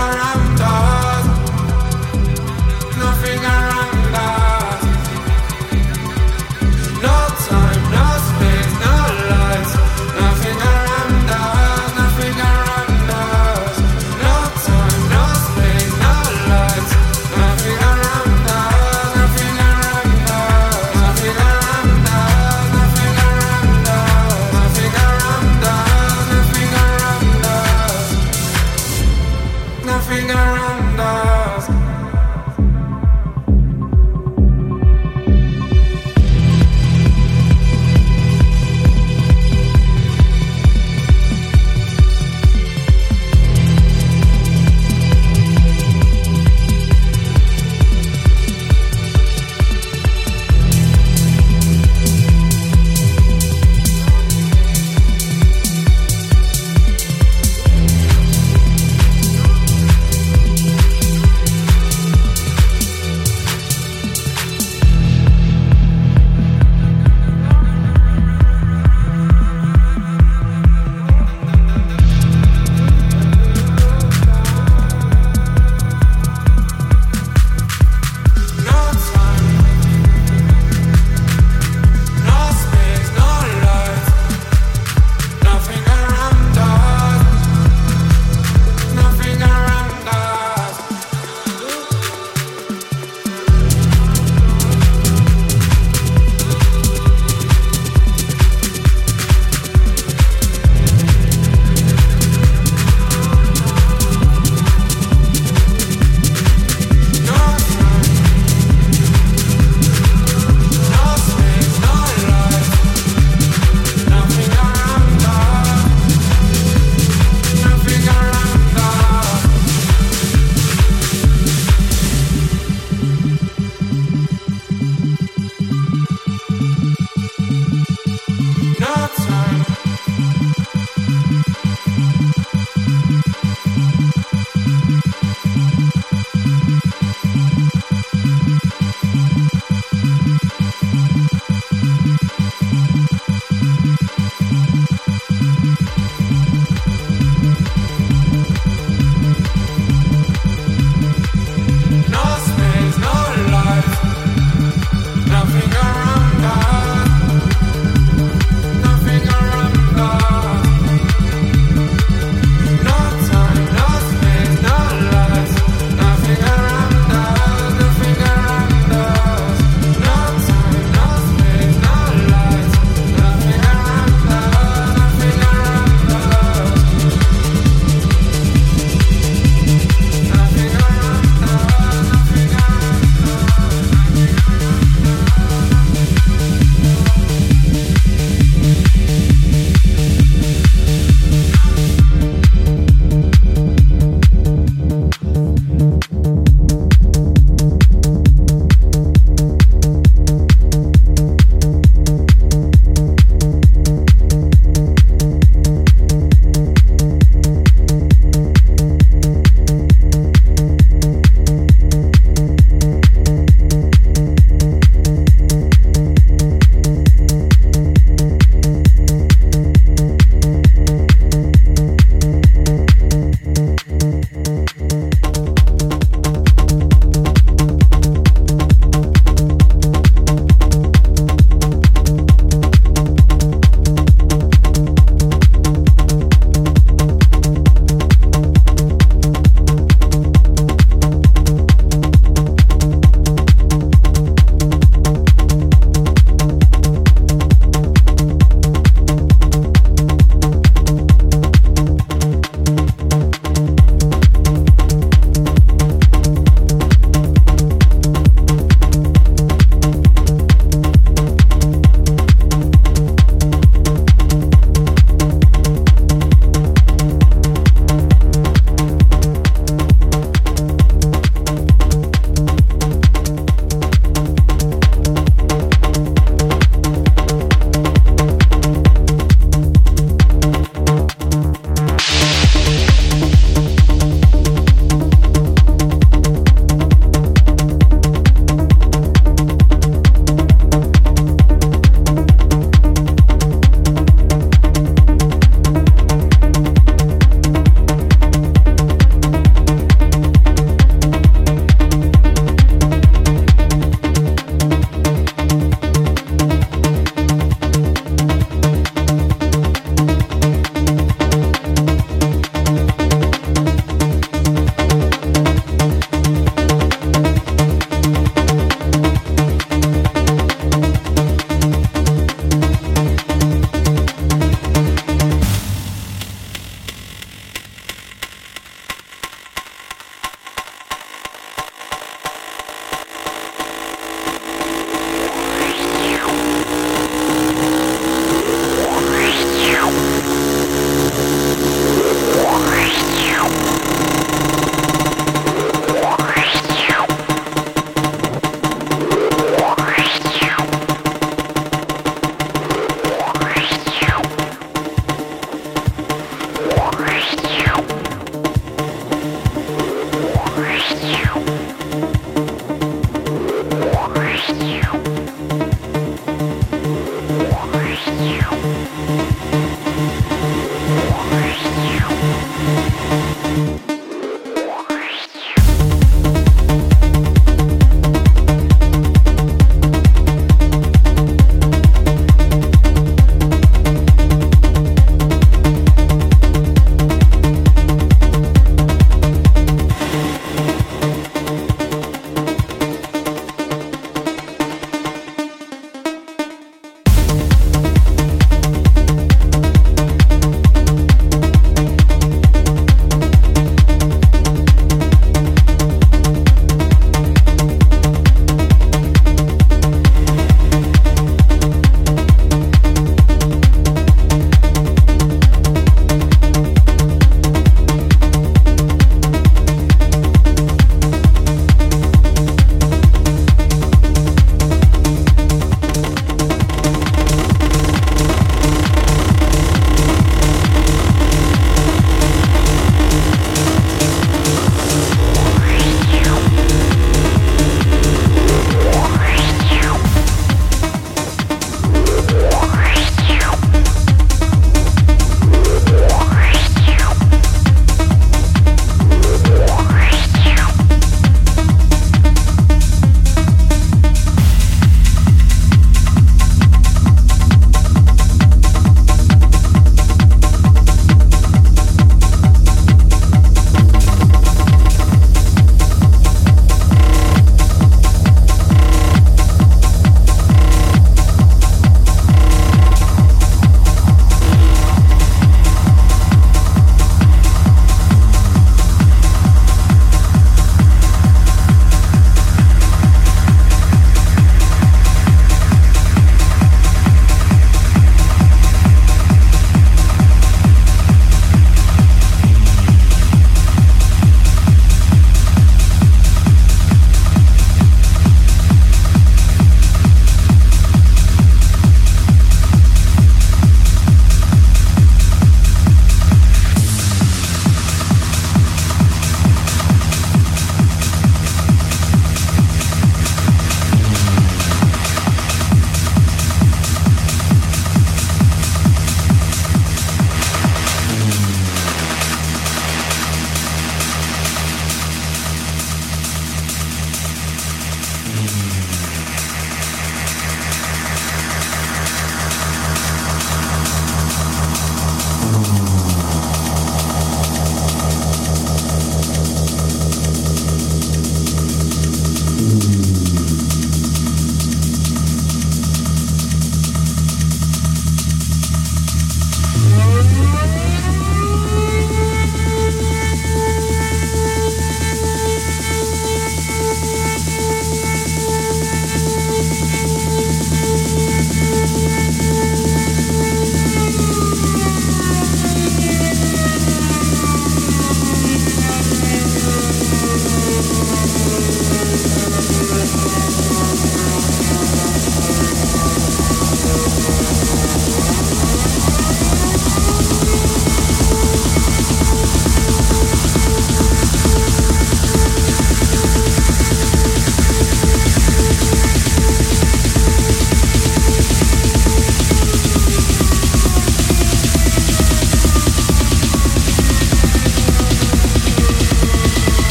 around.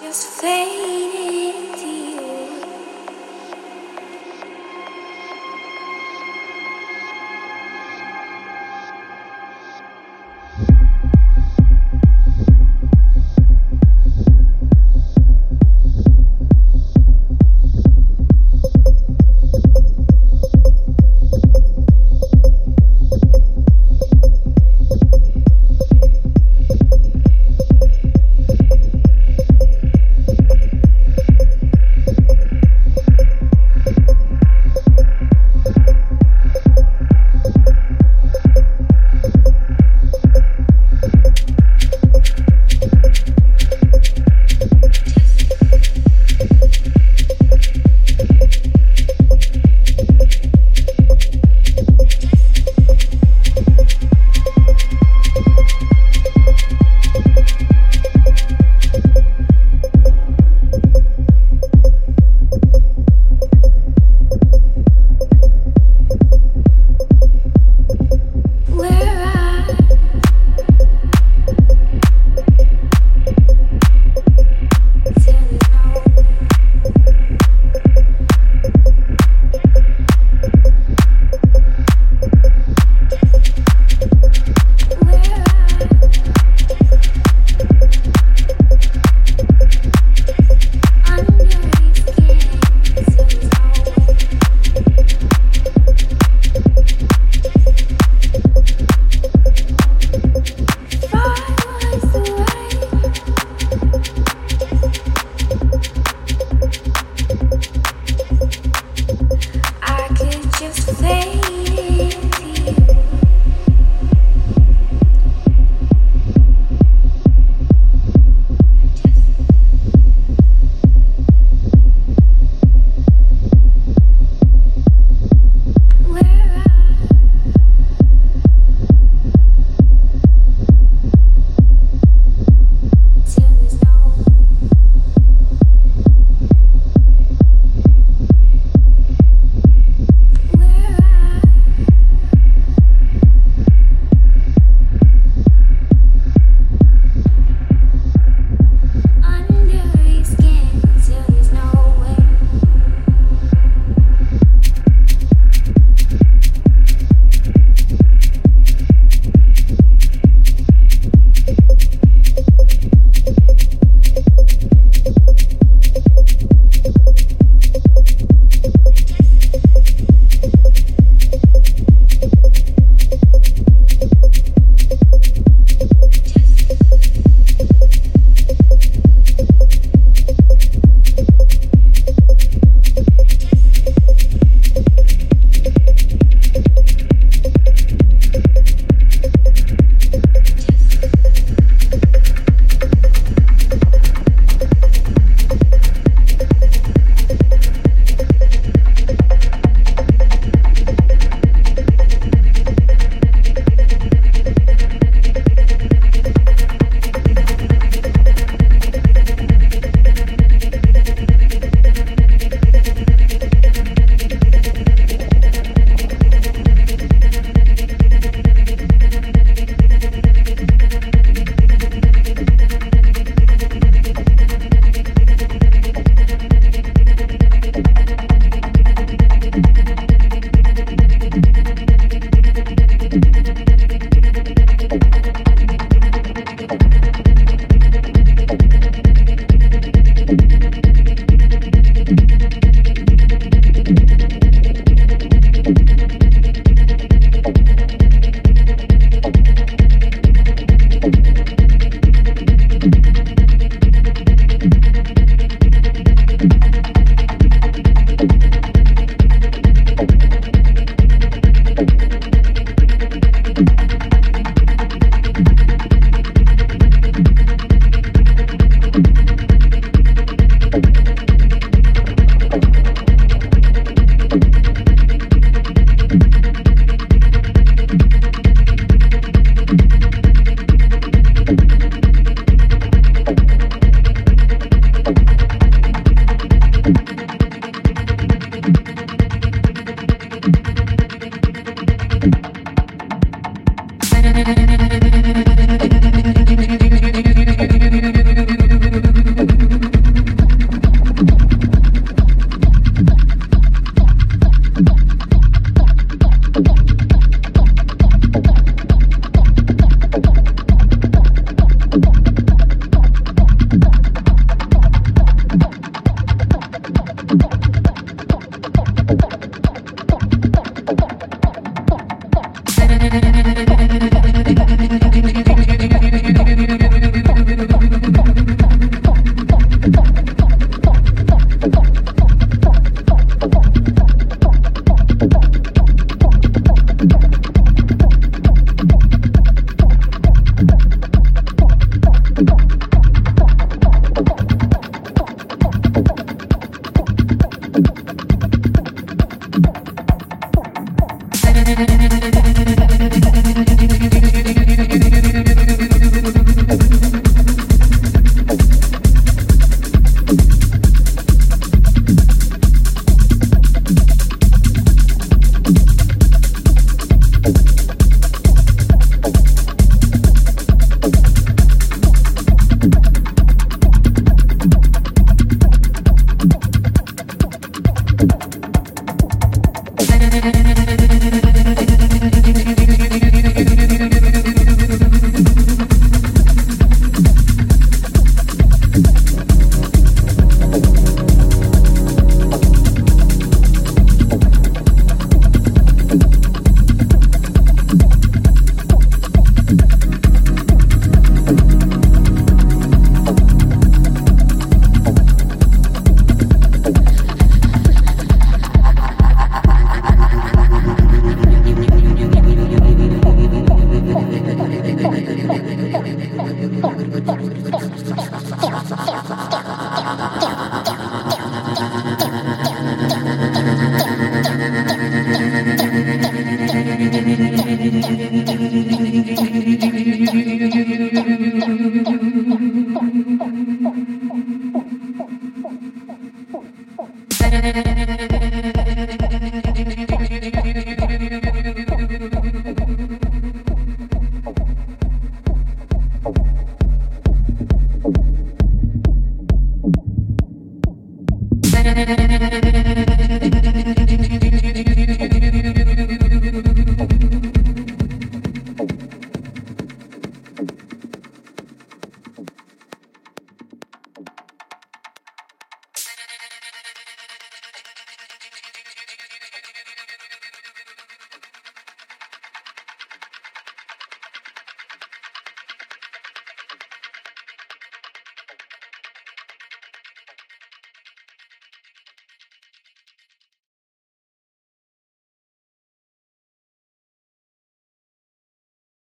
just fading.